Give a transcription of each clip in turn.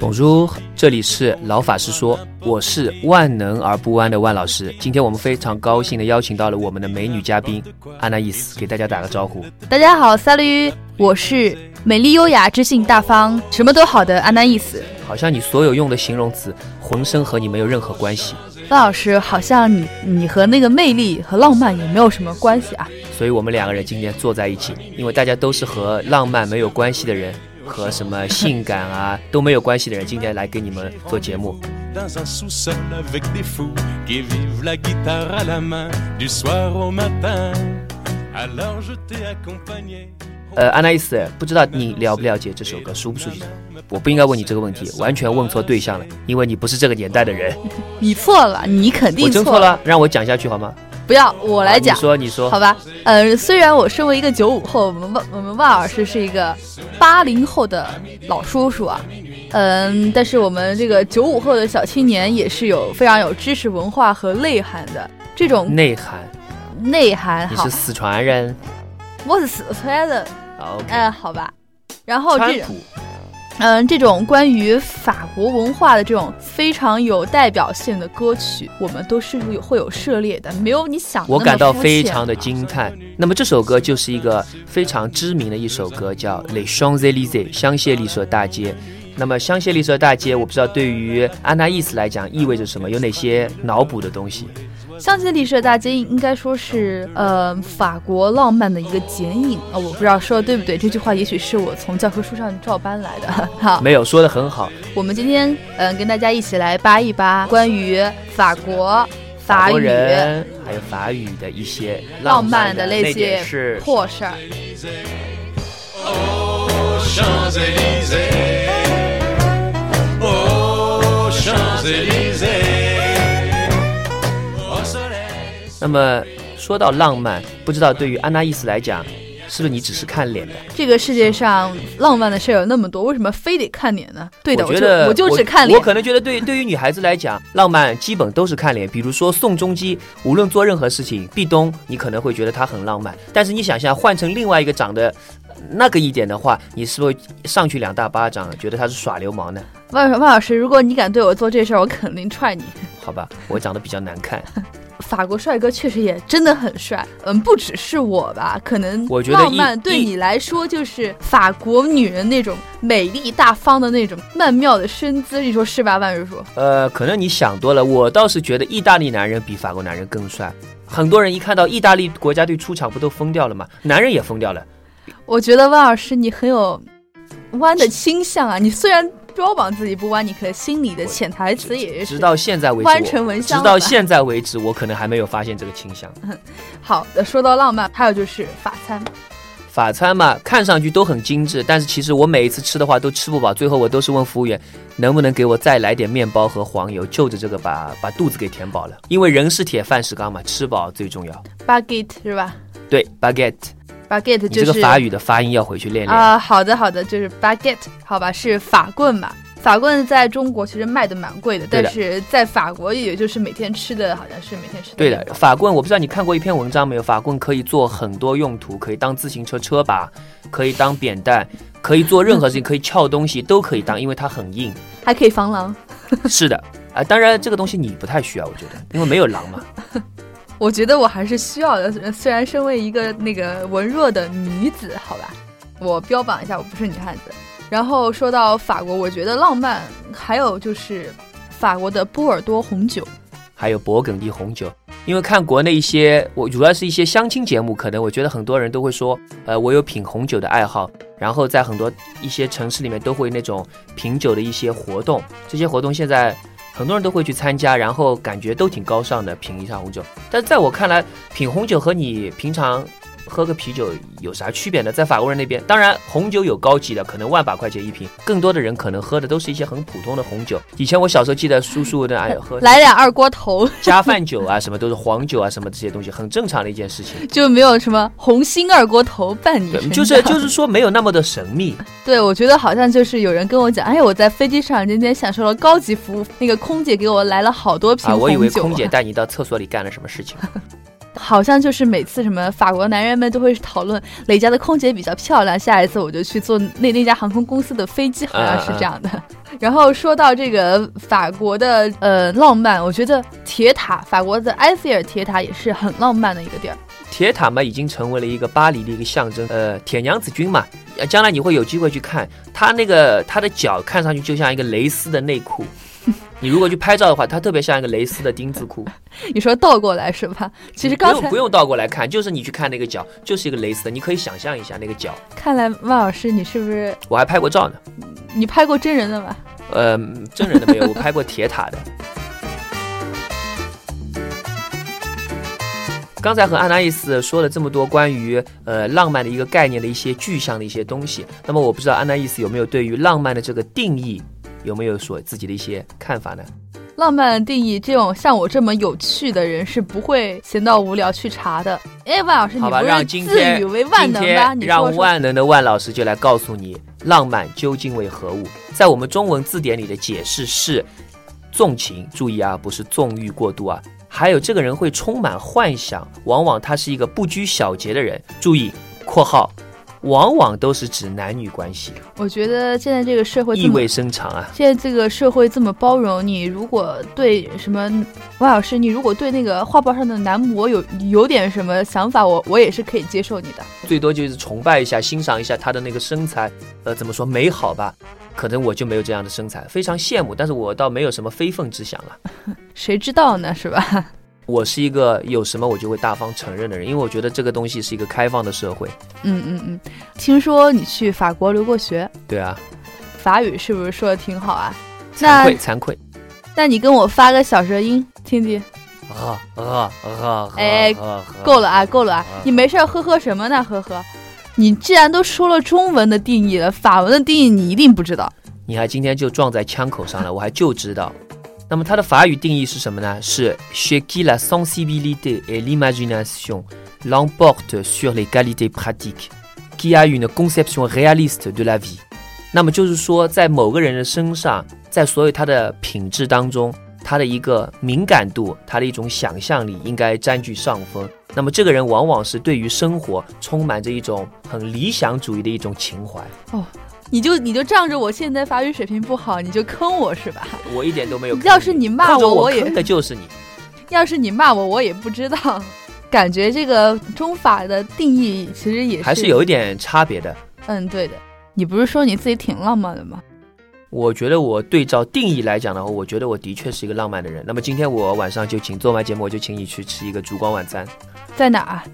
Bonjour，这里是老法师说，我是万能而不弯的万老师。今天我们非常高兴的邀请到了我们的美女嘉宾安娜伊斯，给大家打个招呼。大家好，萨驴，我是美丽优雅、知性大方、什么都好的安娜伊斯。好像你所有用的形容词，浑身和你没有任何关系。万老师，好像你你和那个魅力和浪漫也没有什么关系啊。所以我们两个人今天坐在一起，因为大家都是和浪漫没有关系的人。和什么性感啊都没有关系的人，今天来给你们做节目。呃，安娜伊斯，不知道你了不了解这首歌，熟不熟悉？我不应该问你这个问题，完全问错对象了，因为你不是这个年代的人。你错了，你肯定错了。让我讲下去好吗？不要，我来讲。你说，你说，好吧。呃，虽然我身为一个九五后，我们万我们万老师是一个八零后的老叔叔啊，嗯，但是我们这个九五后的小青年也是有非常有知识文化和内涵的这种内涵，内涵。你是四川人？我是四川人。嗯，好吧。然后这。嗯，这种关于法国文化的这种非常有代表性的歌曲，我们都是有会有涉猎的，没有你想的。我感到非常的惊叹。那么这首歌就是一个非常知名的一首歌，叫《Les Champs Élysées》香榭丽舍大街。那么香榭丽舍大街，我不知道对于安娜伊斯来讲意味着什么，有哪些脑补的东西？香榭丽舍大街应该说是呃法国浪漫的一个剪影啊，我不知道说的对不对，这句话也许是我从教科书上照搬来的。好，没有说的很好。我们今天嗯跟大家一起来扒一扒关于法国法语还有法语的一些浪漫的那些破事儿。那么说到浪漫，不知道对于安娜伊斯来讲，是不是你只是看脸的？这个世界上浪漫的事有那么多，为什么非得看脸呢？对的，我觉得我就只看脸。我可能觉得对对于女孩子来讲，浪漫基本都是看脸。比如说宋仲基，无论做任何事情，壁咚，你可能会觉得他很浪漫。但是你想象换成另外一个长得那个一点的话，你是不是上去两大巴掌，觉得他是耍流氓呢？万万老师，如果你敢对我做这事儿，我肯定踹你。好吧，我长得比较难看。法国帅哥确实也真的很帅，嗯，不只是我吧，可能我觉得浪漫对你来说就是法国女人那种美丽大方的那种曼妙的身姿，你说是吧，万瑞叔？呃，可能你想多了，我倒是觉得意大利男人比法国男人更帅。很多人一看到意大利国家队出场，不都疯掉了吗？男人也疯掉了。我觉得万老师你很有弯的倾向啊，你虽然。标榜自己不弯，你可心里的潜台词也是直到现在为止，弯成蚊香。直到现在为止，我可能还没有发现这个倾向。好的，说到浪漫，还有就是法餐。法餐嘛，看上去都很精致，但是其实我每一次吃的话都吃不饱，最后我都是问服务员，能不能给我再来点面包和黄油，就着这个把把肚子给填饱了。因为人是铁，饭是钢嘛，吃饱最重要。Baguette 是吧？对，Baguette。Baguette 就是这个法语的发音要回去练练啊。好的，好的，就是 baguette，好吧，是法棍嘛？法棍在中国其实卖的蛮贵的，但是在法国也就是每天吃的好像是每天吃。对的，法棍我不知道你看过一篇文章没有？法棍可以做很多用途，可以当自行车车把，可以当扁担，可以做任何事情，可以撬东西都可以当，因为它很硬，还可以防狼。是的，啊，当然这个东西你不太需要，我觉得，因为没有狼嘛。我觉得我还是需要的，虽然身为一个那个文弱的女子，好吧，我标榜一下我不是女汉子。然后说到法国，我觉得浪漫还有就是法国的波尔多红酒，还有勃艮第红酒。因为看国内一些，我主要是一些相亲节目，可能我觉得很多人都会说，呃，我有品红酒的爱好。然后在很多一些城市里面都会那种品酒的一些活动，这些活动现在。很多人都会去参加，然后感觉都挺高尚的，品一下红酒。但在我看来，品红酒和你平常。喝个啤酒有啥区别呢？在法国人那边，当然红酒有高级的，可能万把块钱一瓶。更多的人可能喝的都是一些很普通的红酒。以前我小时候记得叔叔的哎喝 来俩二锅头加饭酒啊，什么都是黄酒啊，什么这些东西很正常的一件事情。就没有什么红心二锅头伴你，就是就是说没有那么的神秘。对，我觉得好像就是有人跟我讲，哎，我在飞机上今天享受了高级服务，那个空姐给我来了好多瓶红酒。我以为空姐带你到厕所里干了什么事情。好像就是每次什么法国男人们都会讨论哪家的空姐比较漂亮，下一次我就去坐那那家航空公司的飞机，好像是这样的。然后说到这个法国的呃浪漫，我觉得铁塔，法国的埃菲尔铁塔也是很浪漫的一个地儿。铁塔嘛，已经成为了一个巴黎的一个象征。呃，铁娘子军嘛，将来你会有机会去看，它那个它的脚看上去就像一个蕾丝的内裤。你如果去拍照的话，它特别像一个蕾丝的丁字裤。你说倒过来是吧？其实刚才不用倒过来看，就是你去看那个脚，就是一个蕾丝的。你可以想象一下那个脚。看来万老师，你是不是？我还拍过照呢。你拍过真人的吗？呃，真人的没有，我拍过铁塔的。刚才和安娜伊斯说了这么多关于呃浪漫的一个概念的一些具象的一些东西，那么我不知道安娜伊斯有没有对于浪漫的这个定义有没有说自己的一些看法呢？浪漫的定义，这种像我这么有趣的人是不会闲到无聊去查的。哎，万老师，你不是自诩为万能吧？你让万能的万老师就来告诉你，浪漫究竟为何物？在我们中文字典里的解释是纵情，注意啊，不是纵欲过度啊。还有这个人会充满幻想，往往他是一个不拘小节的人。注意（括号），往往都是指男女关系。我觉得现在这个社会意味深长啊！现在这个社会这么包容，你如果对什么王老师，你如果对那个画报上的男模有有点什么想法，我我也是可以接受你的。最多就是崇拜一下、欣赏一下他的那个身材，呃，怎么说美好吧？可能我就没有这样的身材，非常羡慕，但是我倒没有什么非分之想了。谁知道呢？是吧？我是一个有什么我就会大方承认的人，因为我觉得这个东西是一个开放的社会。嗯嗯嗯，听说你去法国留过学？对啊。法语是不是说的挺好啊？惭愧惭愧。那你跟我发个小舌音听听。啊啊啊！哎，够了啊，够了啊！你没事呵呵什么呢？呵呵。你既然都说了中文的定义了，法文的定义你一定不知道。你还今天就撞在枪口上了，我还就知道。那么它的法语定义是什么呢？是 Chez qui la sensibilité et l'imagination l'emportent sur les qualités pratiques, qui a une conception réaliste de la vie。那么就是说，在某个人的身上，在所有他的品质当中，他的一个敏感度，他的一种想象力应该占据上风。那么这个人往往是对于生活充满着一种很理想主义的一种情怀。哦，你就你就仗着我现在法语水平不好，你就坑我是吧？我一点都没有。要是你骂我，我也坑的就是你。要是你骂我，我也不知道。感觉这个中法的定义其实也是还是有一点差别的。嗯，对的。你不是说你自己挺浪漫的吗？我觉得我对照定义来讲的话，我觉得我的确是一个浪漫的人。那么今天我晚上就请做完节目，我就请你去吃一个烛光晚餐，在哪？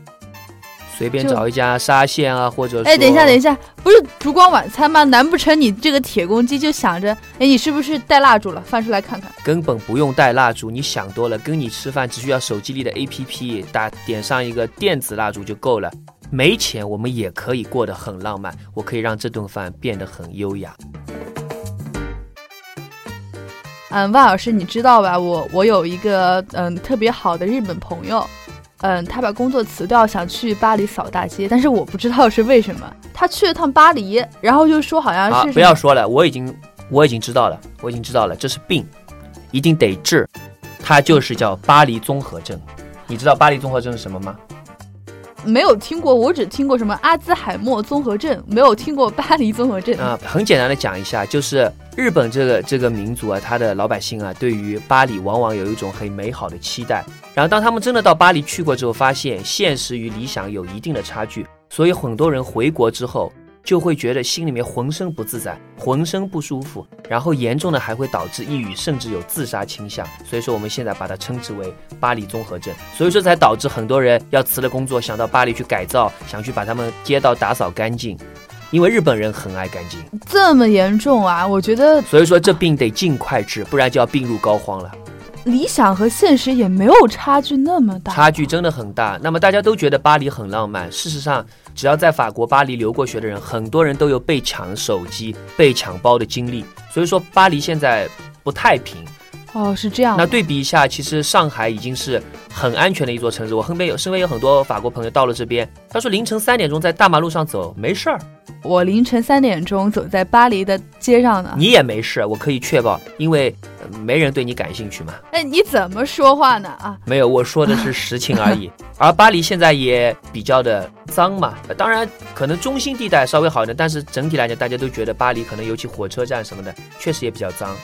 随便找一家沙县啊，或者哎，等一下，等一下，不是烛光晚餐吗？难不成你这个铁公鸡就想着，哎，你是不是带蜡烛了？翻出来看看。根本不用带蜡烛，你想多了。跟你吃饭只需要手机里的 APP 打点上一个电子蜡烛就够了。没钱我们也可以过得很浪漫，我可以让这顿饭变得很优雅。嗯，万老师，你知道吧？我我有一个嗯特别好的日本朋友，嗯，他把工作辞掉，想去巴黎扫大街，但是我不知道是为什么。他去了趟巴黎，然后就说好像是不要说了，我已经我已经知道了，我已经知道了，这是病，一定得治。他就是叫巴黎综合症。你知道巴黎综合症是什么吗？没有听过，我只听过什么阿兹海默综合症，没有听过巴黎综合症啊。很简单的讲一下，就是日本这个这个民族啊，他的老百姓啊，对于巴黎往往有一种很美好的期待。然后当他们真的到巴黎去过之后，发现现实与理想有一定的差距，所以很多人回国之后。就会觉得心里面浑身不自在，浑身不舒服，然后严重的还会导致抑郁，甚至有自杀倾向。所以说我们现在把它称之为巴黎综合症。所以说才导致很多人要辞了工作，想到巴黎去改造，想去把他们街道打扫干净，因为日本人很爱干净。这么严重啊？我觉得。所以说这病得尽快治，不然就要病入膏肓了。理想和现实也没有差距那么大，差距真的很大。那么大家都觉得巴黎很浪漫，事实上，只要在法国巴黎留过学的人，很多人都有被抢手机、被抢包的经历。所以说，巴黎现在不太平。哦，是这样。那对比一下，其实上海已经是很安全的一座城市。我身边有身边有很多法国朋友到了这边，他说凌晨三点钟在大马路上走没事儿，我凌晨三点钟走在巴黎的街上呢。你也没事，我可以确保，因为呃没人对你感兴趣嘛。哎，你怎么说话呢？啊，没有，我说的是实情而已。而巴黎现在也比较的脏嘛，呃当然可能中心地带稍微好一点，但是整体来讲，大家都觉得巴黎可能尤其火车站什么的，确实也比较脏。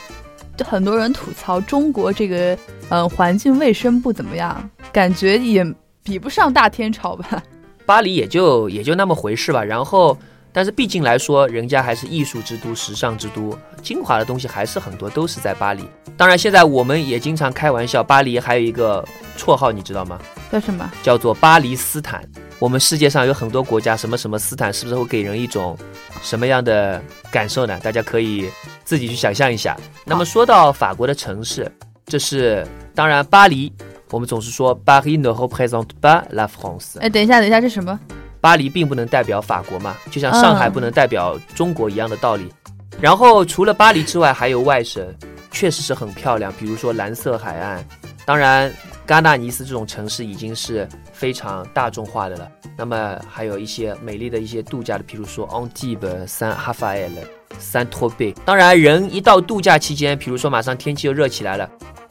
就很多人吐槽中国这个嗯环境卫生不怎么样，感觉也比不上大天朝吧。巴黎也就也就那么回事吧。然后，但是毕竟来说，人家还是艺术之都、时尚之都，精华的东西还是很多，都是在巴黎。当然，现在我们也经常开玩笑，巴黎还有一个绰号，你知道吗？叫什么？叫做巴黎斯坦。我们世界上有很多国家，什么什么斯坦，是不是会给人一种什么样的感受呢？大家可以自己去想象一下。那么说到法国的城市，这是当然巴黎，我们总是说 Paris ne représente pas la France。哎，等一下，等一下，这什么？巴黎并不能代表法国嘛，就像上海嗯不能代表中国一样的道理。然后除了巴黎之外，还有外省，确实是很漂亮，比如说蓝色海岸。当然，戛纳、尼斯这种城市已经是非常大众化的了。那么还有一些美丽的一些度假的，比如说 Antibes、Saint Raphael、Saint Tropez。当然，人一到度假期间，比如说马上天气又热起来了，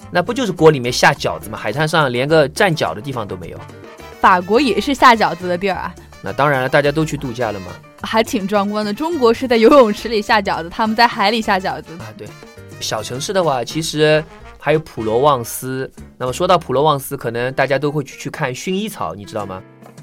那不就是锅里面下饺子吗？海滩上连个站脚的地方都没有。法国也是下饺子的地儿啊，那当然了，大家都去度假了嘛。还挺壮观的。中国是在游泳池里下饺子，他们在海里下饺子。啊，对，小城市的话，其实还有普罗旺斯。那么说到普罗旺斯，可能大家都会去去看薰衣草，你知道吗？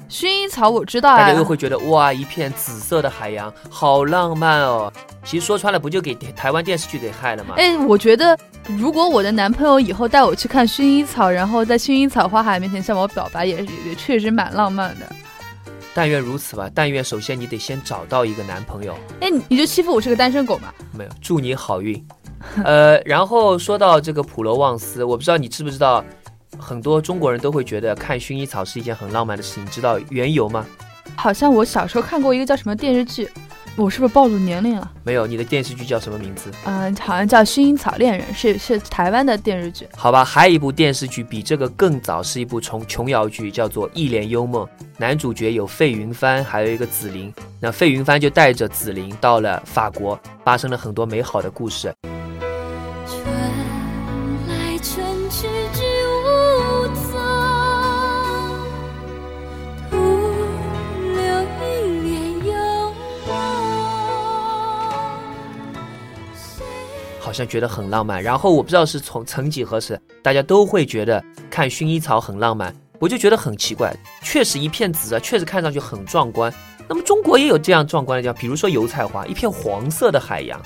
薰衣草我知道啊大家又，会觉得哇，一片紫色的海洋，好浪漫哦。其实说穿了，不就给台湾电视剧给害了吗？哎，我觉得如果我的男朋友以后带我去看薰衣草，然后在薰衣草花海面前向我表白，也也确实蛮浪漫的。但愿如此吧。但愿首先你得先找到一个男朋友。哎，你你就欺负我是个单身狗吧？没有，祝你好运。呃，然后说到这个普罗旺斯，我不知道你知不知道，很多中国人都会觉得看薰衣草是一件很浪漫的事情，你知道缘由吗？好像我小时候看过一个叫什么电视剧，我是不是暴露年龄了？没有，你的电视剧叫什么名字？嗯、好像叫《薰衣草恋人》，是是台湾的电视剧。好吧，还有一部电视剧比这个更早，是一部琼琼瑶剧，叫做《一帘幽梦》。男主角有费云帆，还有一个紫菱。那费云帆就带着紫菱到了法国，发生了很多美好的故事。好像觉得很浪漫。然后我不知道是从曾几何时，大家都会觉得看薰衣草很浪漫，我就觉得很奇怪。确实一片紫啊，确实看上去很壮观。那么中国也有这样壮观的地方，比如说油菜花，一片黄色的海洋，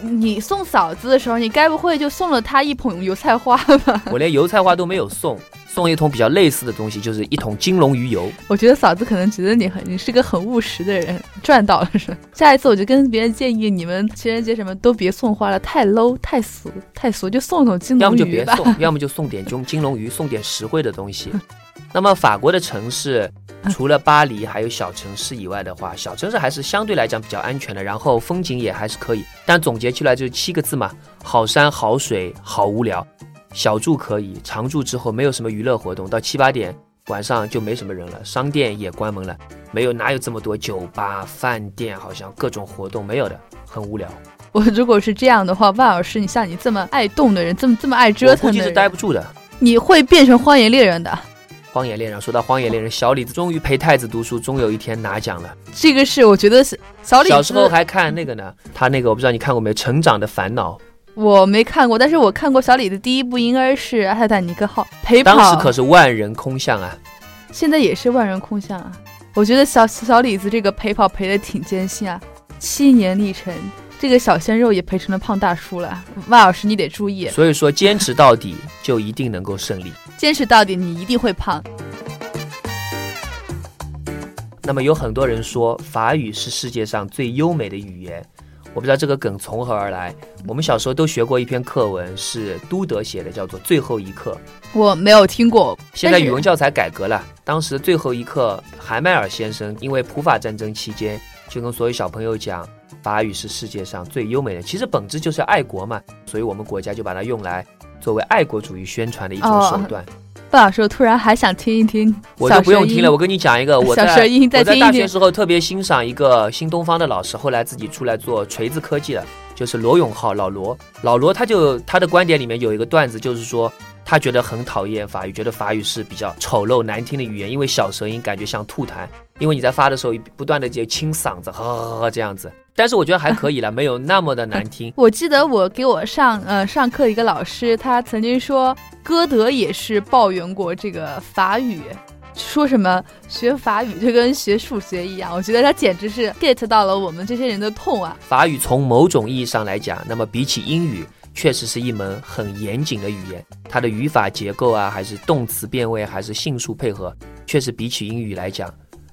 你送嫂子的时候，你该不会就送了她一捧油菜花吧？我连油菜花都没有送，送一桶比较类似的东西，就是一桶金龙鱼油。我觉得嫂子可能觉得你很，你是个很务实的人，赚到了是吧？下一次我就跟别人建议，你们情人节什么都别送花了，太 low 太俗太俗，就送一桶金要么就。别送，要么就送点金金龙鱼，送点实惠的东西。那么法国的城市，除了巴黎还有小城市以外的话，小城市还是相对来讲比较安全的，然后风景也还是可以。但总结起来就是七个字嘛：好山好水好无聊。小住可以，常住之后没有什么娱乐活动，到七八点晚上就没什么人了，商店也关门了，没有哪有这么多酒吧、饭店，好像各种活动没有的，很无聊。我如果是这样的话，万老师，你像你这么爱动的人，这么这么爱折我估计是腾的人，待不住的。你会变成荒野猎人的。荒野猎人，说到荒野猎人，小李子终于陪太子读书，终有一天拿奖了。这个是我觉得是小李子，小时候还看那个呢，他那个我不知道你看过没有，《成长的烦恼我没看过，但是我看过小李的第一部，应该是《泰坦尼克号》陪》，跑，当时可是万人空巷啊。现在也是万人空巷啊。我觉得小小李子这个陪跑陪的挺艰辛啊，七年历程，这个小鲜肉也陪成了胖大叔了。万老师你得注意，所以说，坚持到底就一定能够胜利。坚持到底，你一定会胖。那么有很多人说法语是世界上最优美的语言，我不知道这个梗从何而来。我们小时候都学过一篇课文，是都德写的，叫做《最后一课》。我没有听过，现在语文教材改革了，当时最后一课，海迈尔先生因为普法战争期间，就跟所有小朋友讲，法语是世界上最优美的，其实本质就是爱国嘛，所以我们国家就把它用来作为爱国主义宣传的一种手段。半老师，我突然还想听一听我就不用听了，我跟你讲一个，我在我在大学时候特别欣赏一个新东方的老师，后来自己出来做锤子科技了，就是罗永浩老罗。老罗他就他的观点里面有一个段子，就是说他觉得很讨厌法语，觉得法语是比较丑陋难听的语言，因为小舌音感觉像吐痰，因为你在发的时候不断的就清嗓子，呵呵呵这样子。但是我觉得还可以了，没有那么的难听。我记得我给我上呃上课的一个老师，他曾经说歌德也是抱怨过这个法语，说什么学法语就跟学数学一样。我觉得他简直是 get 到了我们这些人的痛啊！法语从某种意义上来讲，那么比起英语，确实是一门很严谨的语言。它的语法结构啊，还是动词变位，还是性数配合，确实比起英语来讲，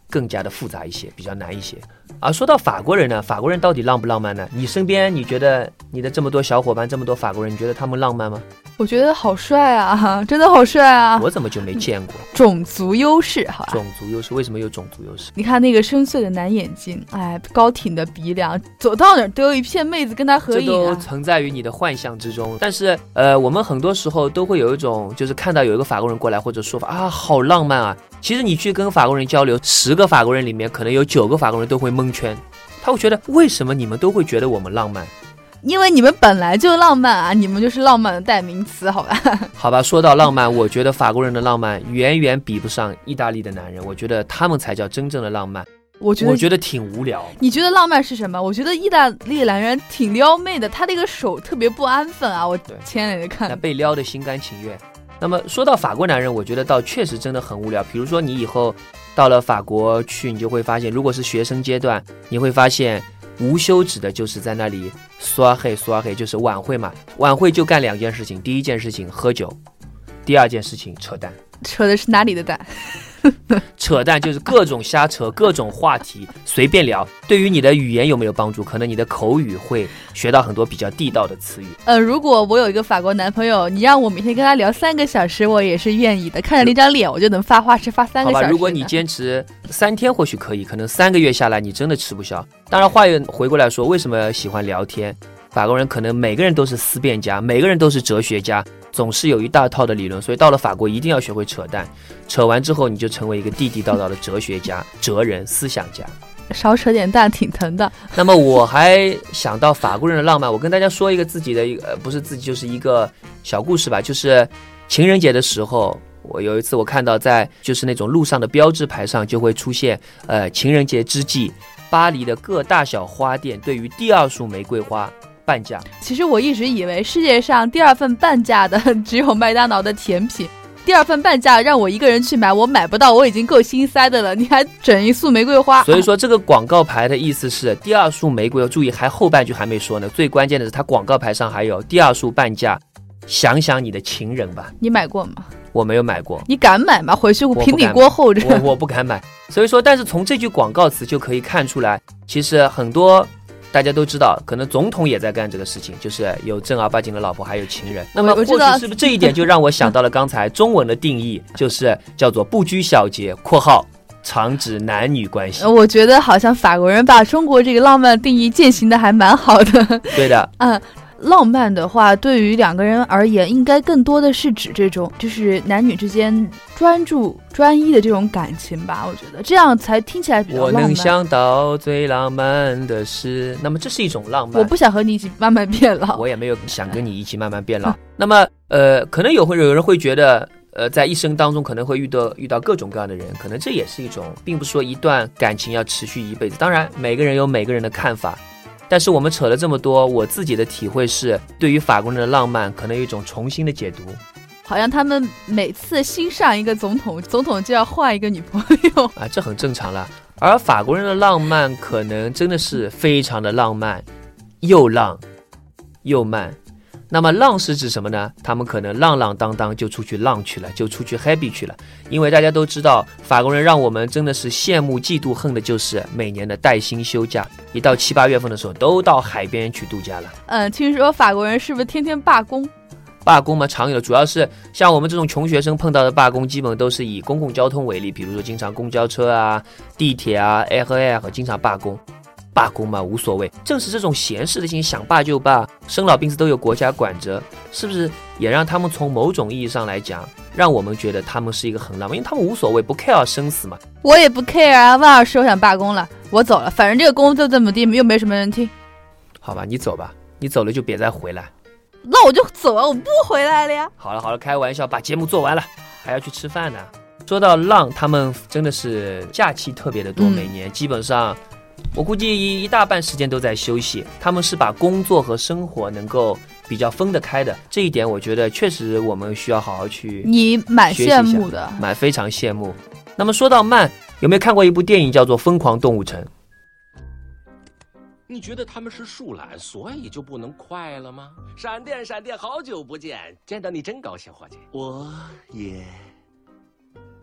更加的复杂一些，比较难一些。而说到法国人呢，法国人到底浪不浪漫呢？你身边你觉得你的这么多小伙伴，这么多法国人，你觉得他们浪漫吗？我觉得好帅啊，真的好帅啊！我怎么就没见过？种族优势，好吧。种族优势为什么有种族优势？你看那个深邃的蓝眼睛，哎，高挺的鼻梁，走到哪儿都有一片妹子跟他合影这都啊。存在于你的幻想之中。但是，呃，我们很多时候都会有一种，就是看到有一个法国人过来，或者说法啊，好浪漫啊。其实你去跟法国人交流，十个法国人里面可能有九个法国人都会蒙圈，他会觉得为什么你们都会觉得我们浪漫？因为你们本来就浪漫啊，你们就是浪漫的代名词，好吧？好吧，说到浪漫，我觉得法国人的浪漫远远比不上意大利的男人，我觉得他们才叫真正的浪漫。我觉得我觉得挺无聊。你觉得浪漫是什么？我觉得意大利男人挺撩妹的，他那个手特别不安分啊！我对前两天那看，被撩的心甘情愿。那么说到法国男人，我觉得倒确实真的很无聊。比如说你以后到了法国去，你就会发现，如果是学生阶段，你会发现无休止的就是在那里刷黑刷黑，就是晚会嘛。晚会就干两件事情，第一件事情喝酒，第二件事情扯淡。扯的是哪里的蛋？扯淡就是各种瞎扯，各种话题随便聊。对于你的语言有没有帮助？可能你的口语会学到很多比较地道的词语。呃，如果我有一个法国男朋友，你让我每天跟他聊三个小时，我也是愿意的。看着那张脸，我就能发话是发三，个小时的。如果你坚持三天或许可以，可能三个月下来你真的吃不消。当然，话又回过来说，为什么喜欢聊天？法国人可能每个人都是思辨家，每个人都是哲学家，总是有一大套的理论，所以到了法国一定要学会扯淡。扯完之后，你就成为一个地地道道的哲学家、哲人、思想家。少扯点蛋挺疼的。那么我还想到法国人的浪漫，我跟大家说一个自己的一个，呃，不是自己，就是一个小故事吧，就是情人节的时候。我有一次，我看到在就是那种路上的标志牌上就会出现，呃，情人节之际，巴黎的各大小花店对于第二束玫瑰花半价。其实我一直以为世界上第二份半价的 只有麦当劳的甜品。第二份半价让我一个人去买，我买不到，我已经够心塞的了，你还整一束玫瑰花，所以说这个广告牌的意思是第二束玫瑰，注意还后半句还没说呢，最关键的是它广告牌上还有第二束半价，想想你的情人吧。你买过吗？我没有买过，你敢买吗？回去我平底锅后着。我我不敢买。所以说，但是从这句广告词就可以看出来，其实很多大家都知道，可能总统也在干这个事情，就是有正儿八经的老婆，还有情人。那么或我知道许是不是这一点就让我想到了刚才中文的定义，就是叫做不拘小节（括号常指男女关系呃我觉得好像法国人把中国这个浪漫定义践行的还蛮好的。）。对的，嗯，浪漫的话，对于两个人而言，应该更多的是指这种就是男女之间专注、专一的这种感情吧。我觉得这样才听起来比较我浪漫。我能想到最浪漫的事。那么这是一种浪漫。我不想和你一起慢慢变老。我也没有想跟你一起慢慢变老。那么，呃，可能有会有人会觉得，呃，在一生当中可能会遇到遇到各种各样的人，可能这也是一种，并不是说一段感情要持续一辈子。当然，每个人有每个人的看法。但是我们扯了这么多，我自己的体会是，对于法国人的浪漫，可能有一种重新的解读好像他们每次新上一个总统，总统就要换一个女朋友。啊，这很正常了。而法国人的浪漫，可能真的是非常的浪漫，又浪又慢。那么浪是指什么呢？他们可能浪浪荡荡就出去浪去了，就出去 happy 去了。因为大家都知道，法国人让我们真的是羡慕、嫉妒、恨的，就是每年的带薪休假，一到七八月份的时候，都到海边去度假了。嗯，听说法国人是不是天天罢工？罢工嘛，常有的，主要是像我们这种穷学生碰到的罢工，基本都是以公共交通为例，比如说经常公交车啊、地铁啊、Air 和 Air 经常罢工。罢工嘛无所谓，正是这种闲适的心，想罢就罢，生老病死都有国家管着，是不是也让他们从某种意义上来讲，让我们觉得他们是一个很浪漫，因为他们无所谓，不 care 生死嘛。我也不 care 啊，万老师，我想罢工了，我走了，反正这个工就这么地，又没什么人听，好吧，你走吧，你走了就别再回来。那我就走啊，我不回来了呀。好了好了，开玩笑，把节目做完了，还要去吃饭呢。说到浪，他们真的是假期特别的多，嗯每年基本上，我估计一一大半时间都在休息。他们是把工作和生活能够比较分得开的，这一点我觉得确实我们需要好好去你蛮学习一下羡慕的，蛮非常羡慕。那么说到慢，有没有看过一部电影叫做《疯狂动物城》？你觉得他们是树懒，所以就不能快了吗？闪电，闪电，好久不见，见到你真高兴，伙计。我也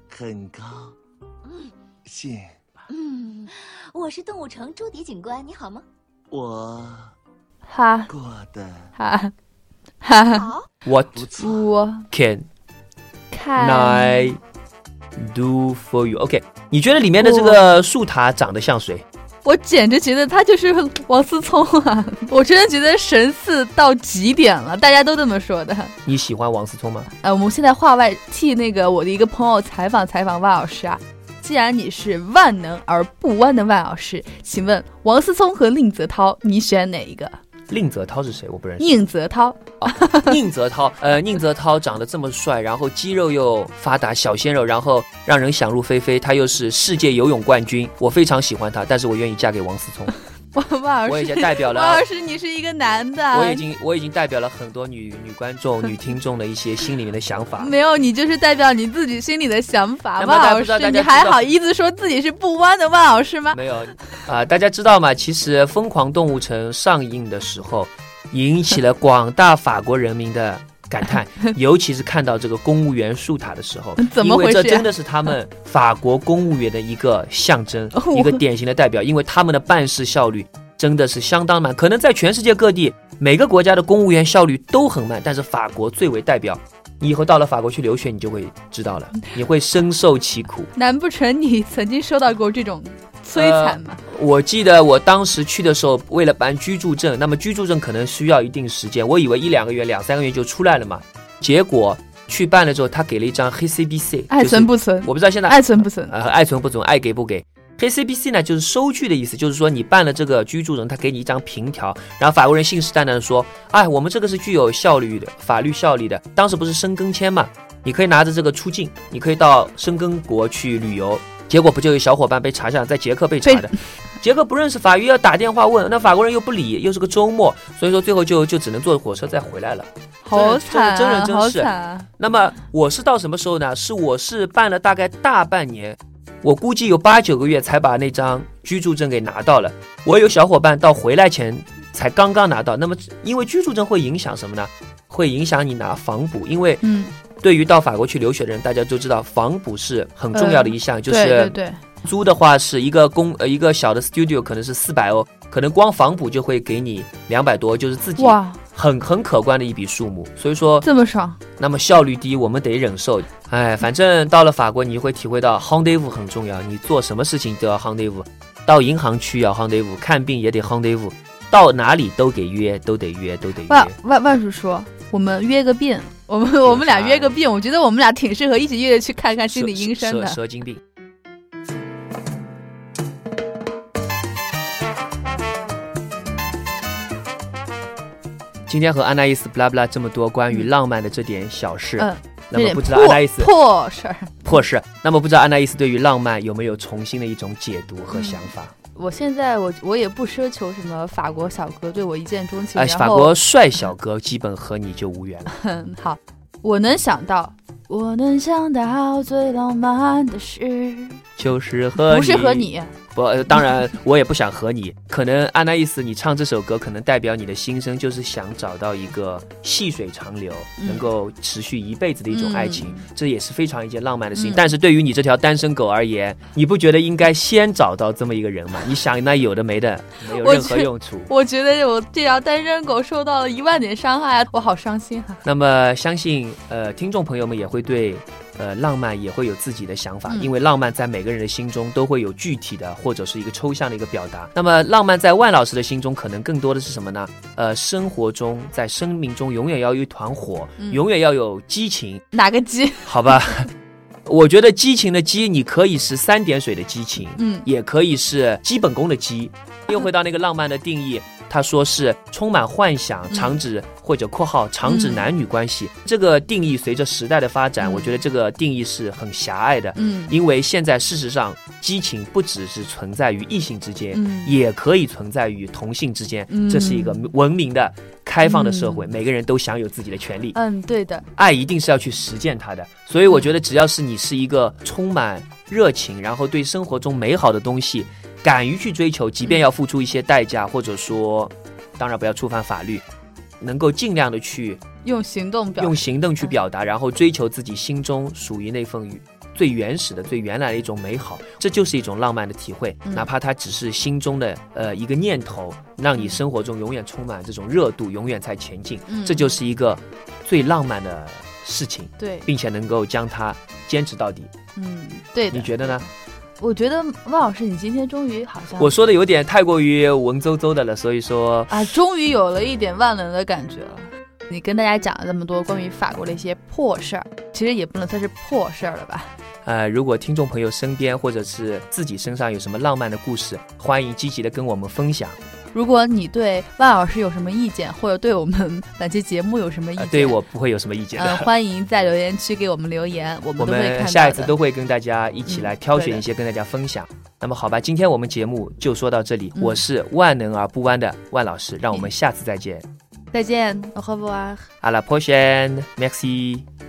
很高兴。嗯，我是动物城朱迪警官，你好吗？我哈过得哈哈哈，好，What can 看 I do for you? OK，你觉得里面的这个树塔长得像谁？我简直觉得他就是王思聪啊！我真的觉得神似到极点了，大家都这么说的。你喜欢王思聪吗？呃，我们现在话外替那个我的一个朋友采访采访万老师啊。既然你是万能而不弯的万老师，请问王思聪和宁泽涛，你选哪一个？宁泽涛是谁？我不认识。宁泽涛，宁泽涛，呃，宁泽涛长得这么帅，然后肌肉又发达，小鲜肉，然后让人想入非非。他又是世界游泳冠军，我非常喜欢他，但是我愿意嫁给王思聪。万万 老我已，经代表了 万老师，你是一个男的，我已经我已经代表了很多女女观众、女听众的一些心里面的想法。没有，你就是代表你自己心里的想法。万老师，你还好意思说自己是不弯的万老师吗？没有啊、大家知道吗？其实《疯狂动物城》上映的时候，引起了广大法国人民的感叹，尤其是看到这个公务员树塔的时候，怎么回事呀因为这真的是他们法国公务员的一个象征 哦，一个典型的代表，因为他们的办事效率真的是相当慢，可能在全世界各地每个国家的公务员效率都很慢，但是法国最为代表。你以后到了法国去留学，你就会知道了，你会深受其苦。难不成你曾经受到过这种摧残吗？我记得我当时去的时候，为了办居住证，那么居住证可能需要一定时间，我以为一两个月、两三个月就出来了嘛。结果去办了之后，他给了一张黑 CBC，爱存不存？我不知道现在爱存不存？呃爱存不存，爱给不给。黑 CBC 呢，就是收据的意思，就是说你办了这个居住证，他给你一张凭条，然后法国人信誓旦旦的说，哎，我们这个是具有效率的，法律效力的。当时不是申根签嘛，你可以拿着这个出境，你可以到申根国去旅游。结果不就有小伙伴被查下，在捷克被查的，杰 克不认识法语，要打电话问，那法国人又不理，又是个周末，所以说最后就就只能坐火车再回来了。好惨啊，真人真好事惨啊！那么我是到什么时候呢？是我是办了大概大半年，我估计有八九个月才把那张居住证给拿到了。我有小伙伴到回来前才刚刚拿到。那么因为居住证会影响什么呢？会影响你拿房补，因为嗯，对于到法国去留学的人，大家都知道房补是很重要的一项，就是对，租的话是一个公呃一个小的 studio 可能是四百欧，可能光房补就会给你两百多，就是自己哇，很很可观的一笔数目。所以说这么少，那么效率低，我们得忍受。哎，反正到了法国，你会体会到 rendezvous 很重要，你做什么事情都要 rendezvous，到银行去要 rendezvous，看病也得 rendezvous，到哪里都给约，都得约，都得约。万万叔说，我们约个病，我们我们俩约个病，我觉得我们俩挺适合一起约着去看看心理医生的蛇。蛇精病。今天和安娜伊斯布拉布拉这么多关于浪漫的这点小事，嗯，那么不知道安娜伊斯破事儿。破事，那么不知道安娜伊斯对于浪漫有没有重新的一种解读和想法？我现在我我也不奢求什么法国小哥对我一见钟情，哎，法国帅小哥基本和你就无缘了。很 好，我能想到，我能想到最浪漫的事，就是和不是和你，不，呃当然我也不想和你。可能按那意思，你唱这首歌，可能代表你的心声，就是想找到一个细水长流、嗯能够持续一辈子的一种爱情，嗯这也是非常一件浪漫的事情。嗯但是对于你这条单身狗而言，你不觉得应该先找到这么一个人吗？你想那有的没的，没有任何用处。我觉得我这条单身狗受到了一万点伤害啊，我好伤心啊！那么相信呃听众朋友们也会对呃浪漫也会有自己的想法，嗯因为浪漫在每个人的心中都会有具体的或者是一个抽象的一个表达。那么浪漫在万老师的心中，可能更多的是什么呢？呃，生活中在生命中永远要有一团火，嗯永远要有激情，哪个激？好吧？我觉得激情的激，你可以是三点水的激情，嗯也可以是基本功的基。又回到那个浪漫的定义，他说是充满幻想，嗯常指或者括号长指男女关系。这个定义随着时代的发展，嗯我觉得这个定义是很狭隘的。嗯因为现在事实上，激情不只是存在于异性之间，嗯也可以存在于同性之间。嗯这是一个文明的、开放的社会，嗯每个人都享有自己的权利。嗯，对的，爱一定是要去实践它的，所以我觉得只要是你是一个充满热情，然后对生活中美好的东西敢于去追求，即便要付出一些代价，或者说，当然不要触犯法律，能够尽量的去用行动表用行动去表达，然后追求自己心中属于那份最原始的、最原来的一种美好，这就是一种浪漫的体会。嗯哪怕它只是心中的呃一个念头，让你生活中永远充满这种热度，永远在前进，嗯这就是一个最浪漫的事情，对，并且能够将它坚持到底。嗯，对的。你觉得呢？我觉得万老师，你今天终于好像我说的有点太过于文绉绉的了，所以说啊，终于有了一点万能的感觉了。你跟大家讲了那么多关于法国的一些破事儿，其实也不能算是破事儿了吧？呃，如果听众朋友身边或者是自己身上有什么浪漫的故事，欢迎积极的跟我们分享。如果你对万老师有什么意见，或者对我们本期节目有什么意见，呃对我不会有什么意见的。呃，欢迎在留言区给我们留言，我们都会看到的。们下一次都会跟大家一起嗯来挑选一些跟大家分享。那么好吧，今天我们节目就说到这里。嗯我是万能而不弯的万老师，让我们下次再见。再见，au revoir。À la prochaine, merci。